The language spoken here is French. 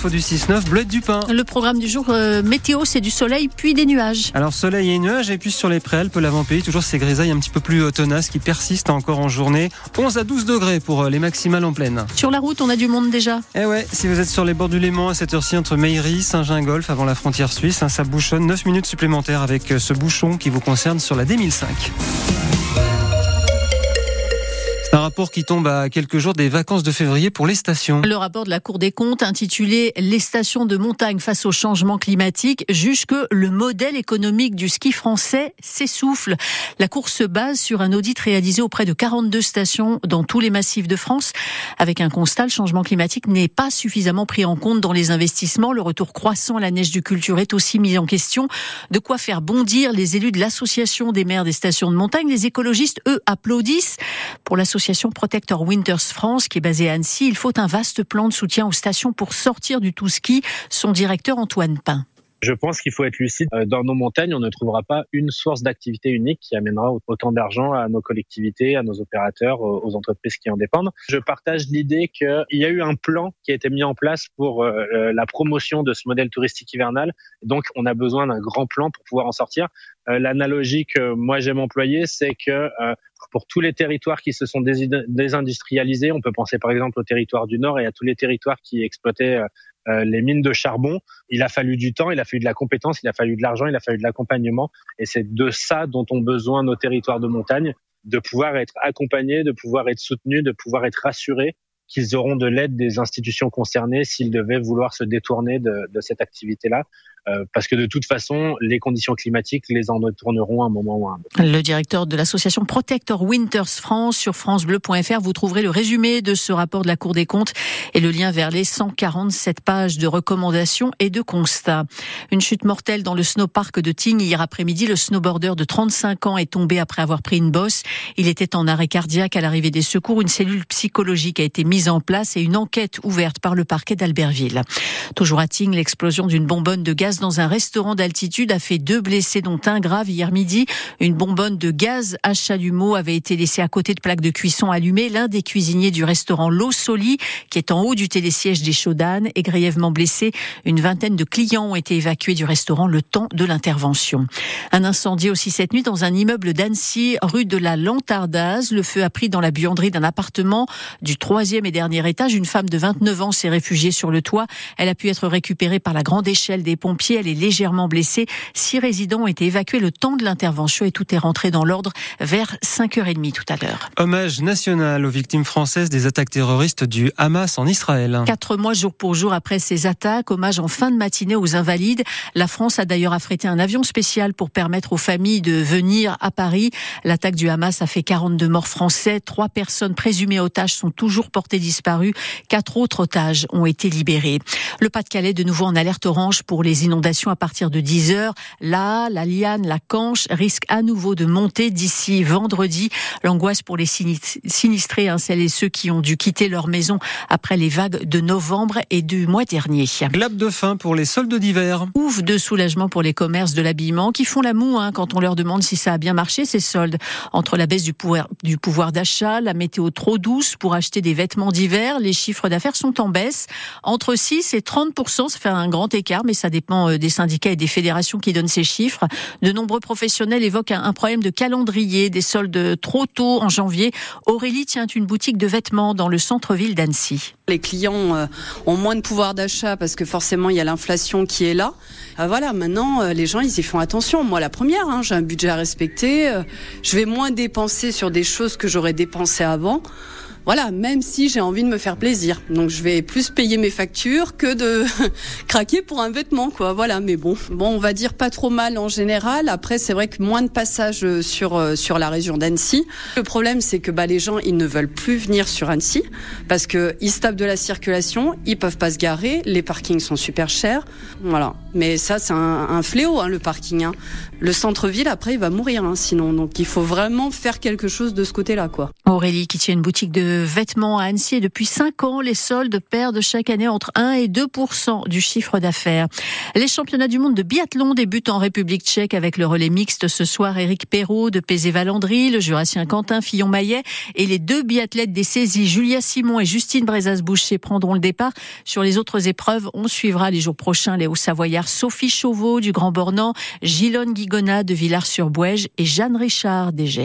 Faut du 6-9, bleu du pain. Le programme du jour euh, météo, c'est du soleil puis des nuages. Alors soleil et nuages, et puis sur les préalpes, l'avant-pays, toujours ces grisailles un petit peu plus euh, tenaces qui persistent encore en journée. 11 à 12 degrés pour euh, les maximales en pleine. Sur la route, on a du monde déjà. Eh ouais, si vous êtes sur les bords du Léman à cette heure-ci entre Meiry, Saint-Gingolf, avant la frontière suisse, hein, ça bouchonne 9 minutes supplémentaires avec ce bouchon qui vous concerne sur la D1005. Un rapport qui tombe à quelques jours des vacances de février pour les stations. Le rapport de la Cour des comptes intitulé Les stations de montagne face au changement climatique juge que le modèle économique du ski français s'essouffle. La Cour se base sur un audit réalisé auprès de 42 stations dans tous les massifs de France avec un constat, le changement climatique n'est pas suffisamment pris en compte dans les investissements. Le retour croissant à la neige du culture est aussi mis en question. De quoi faire bondir les élus de l'association des maires des stations de montagne. Les écologistes, eux, applaudissent. Pour l'association l'association Protector Winters France, qui est basée à Annecy, il faut un vaste plan de soutien aux stations pour sortir du tout ski. Son directeur Antoine Pain. Je pense qu'il faut être lucide. Euh, dans nos montagnes, on ne trouvera pas une source d'activité unique qui amènera autant d'argent à nos collectivités, à nos opérateurs, aux entreprises qui en dépendent. Je partage l'idée qu'il y a eu un plan qui a été mis en place pour euh, euh, la promotion de ce modèle touristique hivernal. Donc, on a besoin d'un grand plan pour pouvoir en sortir. L'analogie que moi j'aime employer, c'est que pour tous les territoires qui se sont désindustrialisés, on peut penser par exemple au territoire du Nord et à tous les territoires qui exploitaient euh, les mines de charbon. Il a fallu du temps, il a fallu de la compétence, il a fallu de l'argent, il a fallu de l'accompagnement. Et c'est de ça dont ont besoin nos territoires de montagne, de pouvoir être accompagnés, de pouvoir être soutenus, de pouvoir être rassurés qu'ils auront de l'aide des institutions concernées s'ils devaient vouloir se détourner de, de cette activité-là. Euh, parce que de toute façon, les conditions climatiques les en tourneront un moment ou un autre. Le directeur de l'association Protector Winters France sur francebleu.fr, vous trouverez le résumé de ce rapport de la Cour des comptes et le lien vers les 147 pages de recommandations et de constats. Une chute mortelle dans le snowpark de Tignes hier après-midi. Le snowboarder de 35 ans est tombé après avoir pris une bosse. Il était en arrêt cardiaque à l'arrivée des secours. Une cellule psychologique a été mise en place et une enquête ouverte par le parquet d'Albertville. Toujours à Tignes, l'explosion d'une bonbonne de gaz dans un restaurant d'altitude a fait deux blessés, dont un grave hier midi. Une bonbonne de gaz à chalumeau avait été laissée à côté de plaques de cuisson allumées. L'un des cuisiniers du restaurant L'Eau Soli, qui est en haut du télésiège des Chaudanes, est grièvement blessé. Une vingtaine de clients ont été évacués du restaurant le temps de l'intervention. Un incendie aussi cette nuit dans un immeuble d'Annecy, rue de la Lantardaz. Le feu a pris dans la buanderie d'un appartement du troisième et dernier étage. Une femme de 29 ans s'est réfugiée sur le toit. Elle a pu être récupérée par la grande échelle des pompiers elle est légèrement blessée. Six résidents ont été évacués le temps de l'intervention et tout est rentré dans l'ordre vers 5h30 tout à l'heure. Hommage national aux victimes françaises des attaques terroristes du Hamas en Israël. Quatre mois jour pour jour après ces attaques, hommage en fin de matinée aux invalides. La France a d'ailleurs affrété un avion spécial pour permettre aux familles de venir à Paris. L'attaque du Hamas a fait 42 morts français. Trois personnes présumées otages sont toujours portées disparues. Quatre autres otages ont été libérés. Le Pas-de-Calais de nouveau en alerte orange pour les inondations à partir de 10 heures. Là, la liane, la canche risque à nouveau de monter d'ici vendredi. L'angoisse pour les sinistrés, hein, celles et ceux qui ont dû quitter leur maison après les vagues de novembre et du mois dernier. Clap de fin pour les soldes d'hiver. Ouf de soulagement pour les commerces de l'habillement qui font la moue hein, quand on leur demande si ça a bien marché ces soldes. Entre la baisse du pouvoir, du pouvoir d'achat, la météo trop douce pour acheter des vêtements d'hiver, les chiffres d'affaires sont en baisse. Entre 6 et 30 ça fait un grand écart, mais ça dépend euh, des syndicats et des fédérations qui donnent ces chiffres. De nombreux professionnels évoquent un problème de calendrier, des soldes trop tôt en janvier. Aurélie tient une boutique de vêtements dans le centre-ville d'Annecy. Les clients euh, ont moins de pouvoir d'achat parce que forcément il y a l'inflation qui est là. Euh, voilà, maintenant les gens ils y font attention. Moi la première, hein, j'ai un budget à respecter. Je vais moins dépenser sur des choses que j'aurais dépensé avant voilà, même si j'ai envie de me faire plaisir. Donc je vais plus payer mes factures que de craquer pour un vêtement, quoi. Voilà, mais bon, bon, on va dire pas trop mal en général. Après, c'est vrai que moins de passages euh, sur euh, sur la région d'Annecy. Le problème, c'est que bah les gens, ils ne veulent plus venir sur Annecy parce que ils se tapent de la circulation, ils peuvent pas se garer, les parkings sont super chers. Voilà. Mais ça, c'est un, fléau, hein, le parking. Hein. Le centre-ville, après, il va mourir, hein, sinon. Donc, il faut vraiment faire quelque chose de ce côté-là, quoi. Aurélie, qui tient une boutique de vêtements à Annecy et depuis 5 ans, les soldes perdent chaque année entre 1 et 2 du chiffre d'affaires. Les championnats du monde de biathlon débutent en République tchèque avec le relais mixte ce soir. Éric Perrault de Pézé-Valandry, le jurassien Quentin Fillon-Maillet et les deux biathlètes des saisies, Julia Simon et Justine Brezas-Boucher, prendront le départ. Sur les autres épreuves, on suivra les jours prochains les Hauts-Savoyards Sophie Chauveau du Grand Bornand, Gilonne Guigona de Villars-sur-Bouège et Jeanne Richard d'Égée.